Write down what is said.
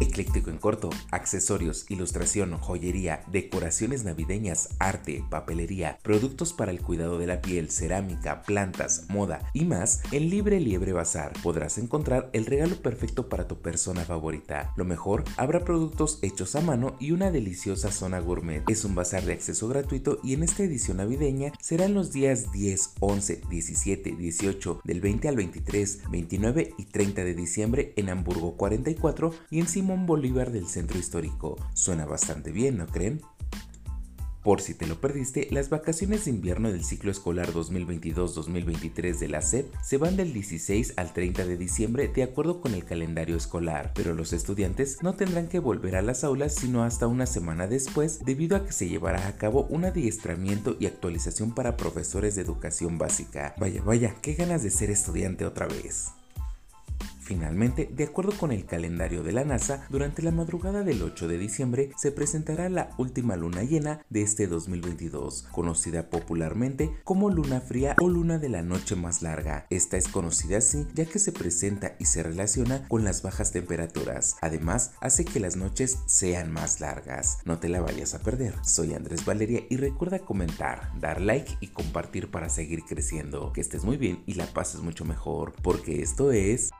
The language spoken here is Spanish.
Ecléctico en corto, accesorios, ilustración, joyería, decoraciones navideñas, arte, papelería, productos para el cuidado de la piel, cerámica, plantas, moda y más, en Libre Liebre Bazar podrás encontrar el regalo perfecto para tu persona favorita. Lo mejor, habrá productos hechos a mano y una deliciosa zona gourmet. Es un bazar de acceso gratuito y en esta edición navideña serán los días 10, 11, 17, 18, del 20 al 23, 29 y 30 de diciembre en Hamburgo 44 y en Simón Bolívar del Centro Histórico. Suena bastante bien, ¿no creen? Por si te lo perdiste, las vacaciones de invierno del ciclo escolar 2022-2023 de la SEP se van del 16 al 30 de diciembre de acuerdo con el calendario escolar, pero los estudiantes no tendrán que volver a las aulas sino hasta una semana después debido a que se llevará a cabo un adiestramiento y actualización para profesores de educación básica. Vaya, vaya, qué ganas de ser estudiante otra vez. Finalmente, de acuerdo con el calendario de la NASA, durante la madrugada del 8 de diciembre se presentará la última luna llena de este 2022, conocida popularmente como luna fría o luna de la noche más larga. Esta es conocida así ya que se presenta y se relaciona con las bajas temperaturas. Además, hace que las noches sean más largas. No te la vayas a perder. Soy Andrés Valeria y recuerda comentar, dar like y compartir para seguir creciendo. Que estés muy bien y la pases mucho mejor, porque esto es...